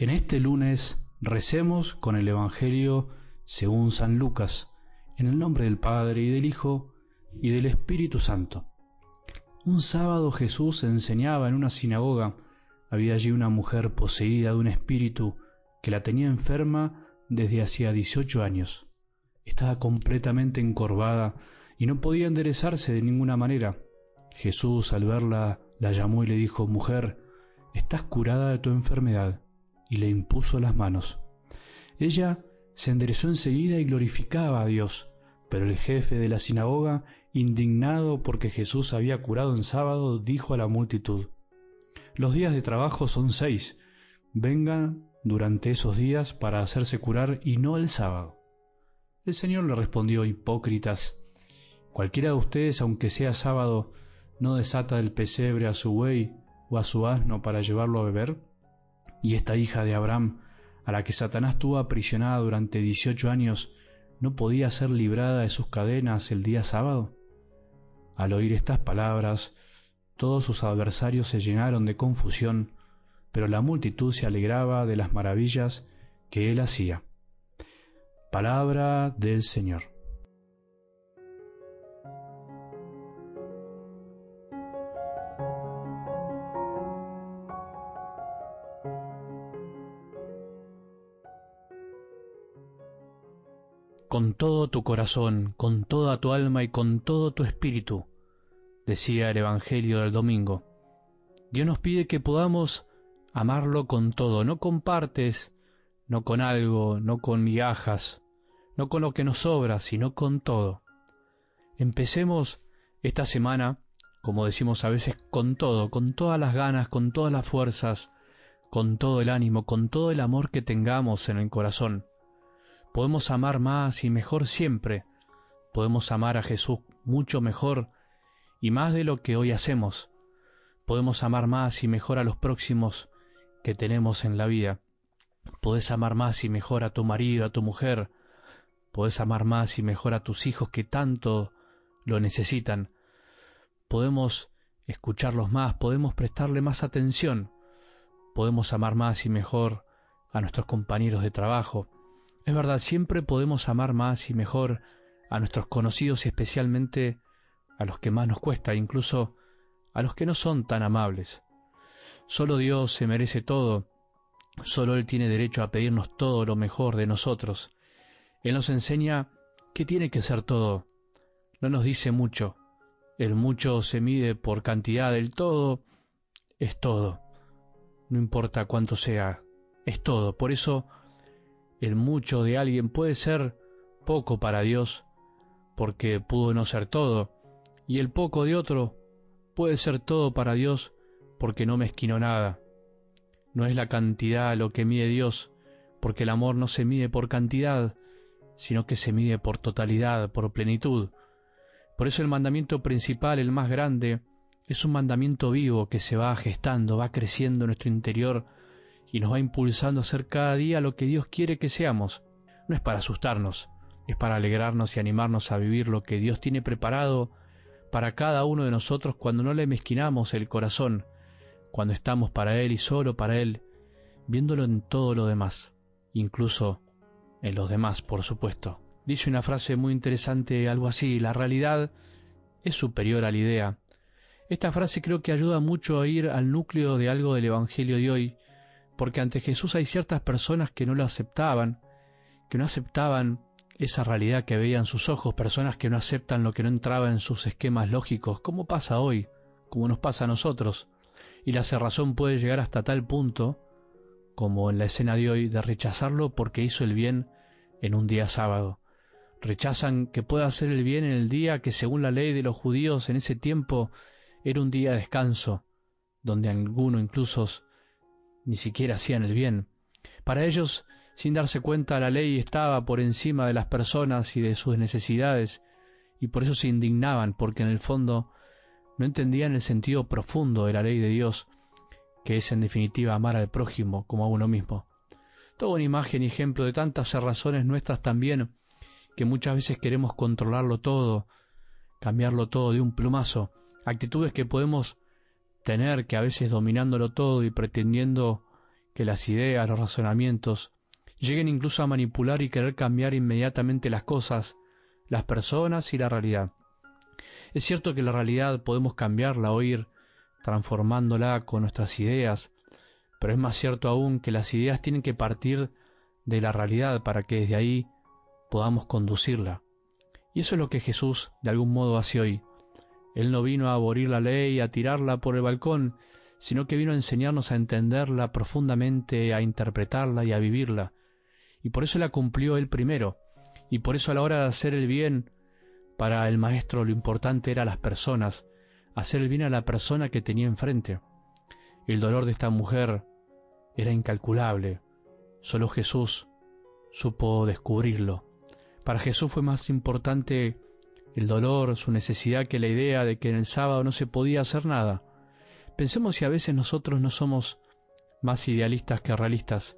En este lunes recemos con el Evangelio según San Lucas, en el nombre del Padre y del Hijo y del Espíritu Santo. Un sábado Jesús enseñaba en una sinagoga. Había allí una mujer poseída de un espíritu que la tenía enferma desde hacía 18 años. Estaba completamente encorvada y no podía enderezarse de ninguna manera. Jesús al verla la llamó y le dijo, Mujer, estás curada de tu enfermedad y le impuso las manos. Ella se enderezó enseguida y glorificaba a Dios, pero el jefe de la sinagoga, indignado porque Jesús había curado en sábado, dijo a la multitud, Los días de trabajo son seis, vengan durante esos días para hacerse curar y no el sábado. El Señor le respondió, Hipócritas, cualquiera de ustedes, aunque sea sábado, no desata del pesebre a su buey o a su asno para llevarlo a beber? Y esta hija de Abraham, a la que Satanás tuvo aprisionada durante dieciocho años, ¿no podía ser librada de sus cadenas el día sábado? Al oír estas palabras, todos sus adversarios se llenaron de confusión, pero la multitud se alegraba de las maravillas que él hacía. Palabra del Señor. Tu corazón, con toda tu alma y con todo tu espíritu, decía el Evangelio del domingo. Dios nos pide que podamos amarlo con todo, no con partes, no con algo, no con migajas, no con lo que nos sobra, sino con todo. Empecemos esta semana, como decimos a veces, con todo, con todas las ganas, con todas las fuerzas, con todo el ánimo, con todo el amor que tengamos en el corazón Podemos amar más y mejor siempre. Podemos amar a Jesús mucho mejor y más de lo que hoy hacemos. Podemos amar más y mejor a los próximos que tenemos en la vida. Podés amar más y mejor a tu marido, a tu mujer. Podés amar más y mejor a tus hijos que tanto lo necesitan. Podemos escucharlos más, podemos prestarle más atención. Podemos amar más y mejor a nuestros compañeros de trabajo. Es verdad, siempre podemos amar más y mejor a nuestros conocidos y especialmente a los que más nos cuesta, incluso a los que no son tan amables. Solo Dios se merece todo, solo Él tiene derecho a pedirnos todo lo mejor de nosotros. Él nos enseña que tiene que ser todo. No nos dice mucho. El mucho se mide por cantidad, el todo es todo. No importa cuánto sea, es todo. Por eso el mucho de alguien puede ser poco para Dios, porque pudo no ser todo, y el poco de otro puede ser todo para Dios, porque no mezquino nada. No es la cantidad lo que mide Dios, porque el amor no se mide por cantidad, sino que se mide por totalidad, por plenitud. Por eso el mandamiento principal, el más grande, es un mandamiento vivo que se va gestando, va creciendo en nuestro interior, y nos va impulsando a hacer cada día lo que Dios quiere que seamos. No es para asustarnos, es para alegrarnos y animarnos a vivir lo que Dios tiene preparado para cada uno de nosotros cuando no le mezquinamos el corazón, cuando estamos para Él y solo para Él, viéndolo en todo lo demás, incluso en los demás, por supuesto. Dice una frase muy interesante, algo así, la realidad es superior a la idea. Esta frase creo que ayuda mucho a ir al núcleo de algo del Evangelio de hoy, porque ante Jesús hay ciertas personas que no lo aceptaban, que no aceptaban esa realidad que veían sus ojos, personas que no aceptan lo que no entraba en sus esquemas lógicos, como pasa hoy, como nos pasa a nosotros. Y la cerrazón puede llegar hasta tal punto, como en la escena de hoy, de rechazarlo porque hizo el bien en un día sábado. Rechazan que pueda hacer el bien en el día que según la ley de los judíos en ese tiempo era un día de descanso, donde alguno incluso ni siquiera hacían el bien. Para ellos, sin darse cuenta, la ley estaba por encima de las personas y de sus necesidades, y por eso se indignaban, porque en el fondo no entendían el sentido profundo de la ley de Dios, que es en definitiva amar al prójimo como a uno mismo. Toda una imagen y ejemplo de tantas razones nuestras también, que muchas veces queremos controlarlo todo, cambiarlo todo de un plumazo, actitudes que podemos tener que a veces dominándolo todo y pretendiendo que las ideas, los razonamientos, lleguen incluso a manipular y querer cambiar inmediatamente las cosas, las personas y la realidad. Es cierto que la realidad podemos cambiarla o ir transformándola con nuestras ideas, pero es más cierto aún que las ideas tienen que partir de la realidad para que desde ahí podamos conducirla. Y eso es lo que Jesús de algún modo hace hoy. Él no vino a abolir la ley, a tirarla por el balcón, sino que vino a enseñarnos a entenderla profundamente, a interpretarla y a vivirla. Y por eso la cumplió él primero. Y por eso a la hora de hacer el bien, para el maestro lo importante era las personas, hacer el bien a la persona que tenía enfrente. El dolor de esta mujer era incalculable. Solo Jesús supo descubrirlo. Para Jesús fue más importante el dolor, su necesidad, que la idea de que en el sábado no se podía hacer nada. Pensemos si a veces nosotros no somos más idealistas que realistas.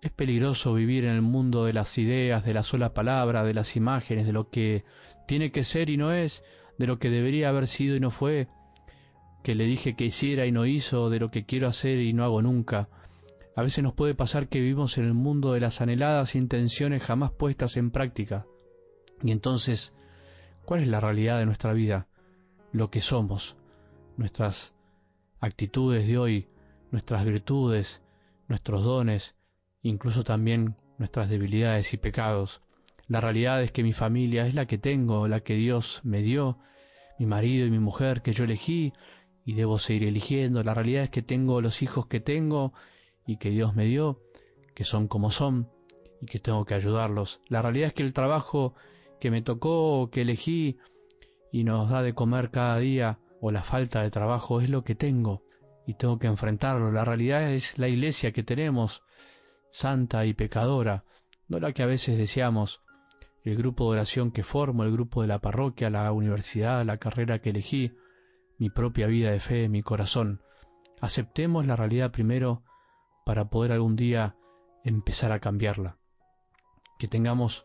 Es peligroso vivir en el mundo de las ideas, de la sola palabra, de las imágenes, de lo que tiene que ser y no es, de lo que debería haber sido y no fue, que le dije que hiciera y no hizo, de lo que quiero hacer y no hago nunca. A veces nos puede pasar que vivimos en el mundo de las anheladas intenciones jamás puestas en práctica. Y entonces, ¿cuál es la realidad de nuestra vida? Lo que somos, nuestras actitudes de hoy, nuestras virtudes, nuestros dones, incluso también nuestras debilidades y pecados. La realidad es que mi familia es la que tengo, la que Dios me dio, mi marido y mi mujer que yo elegí y debo seguir eligiendo. La realidad es que tengo los hijos que tengo y que Dios me dio, que son como son y que tengo que ayudarlos. La realidad es que el trabajo que me tocó, que elegí y nos da de comer cada día, o la falta de trabajo es lo que tengo y tengo que enfrentarlo. La realidad es la iglesia que tenemos, santa y pecadora, no la que a veces deseamos, el grupo de oración que formo, el grupo de la parroquia, la universidad, la carrera que elegí, mi propia vida de fe, mi corazón. Aceptemos la realidad primero para poder algún día empezar a cambiarla. Que tengamos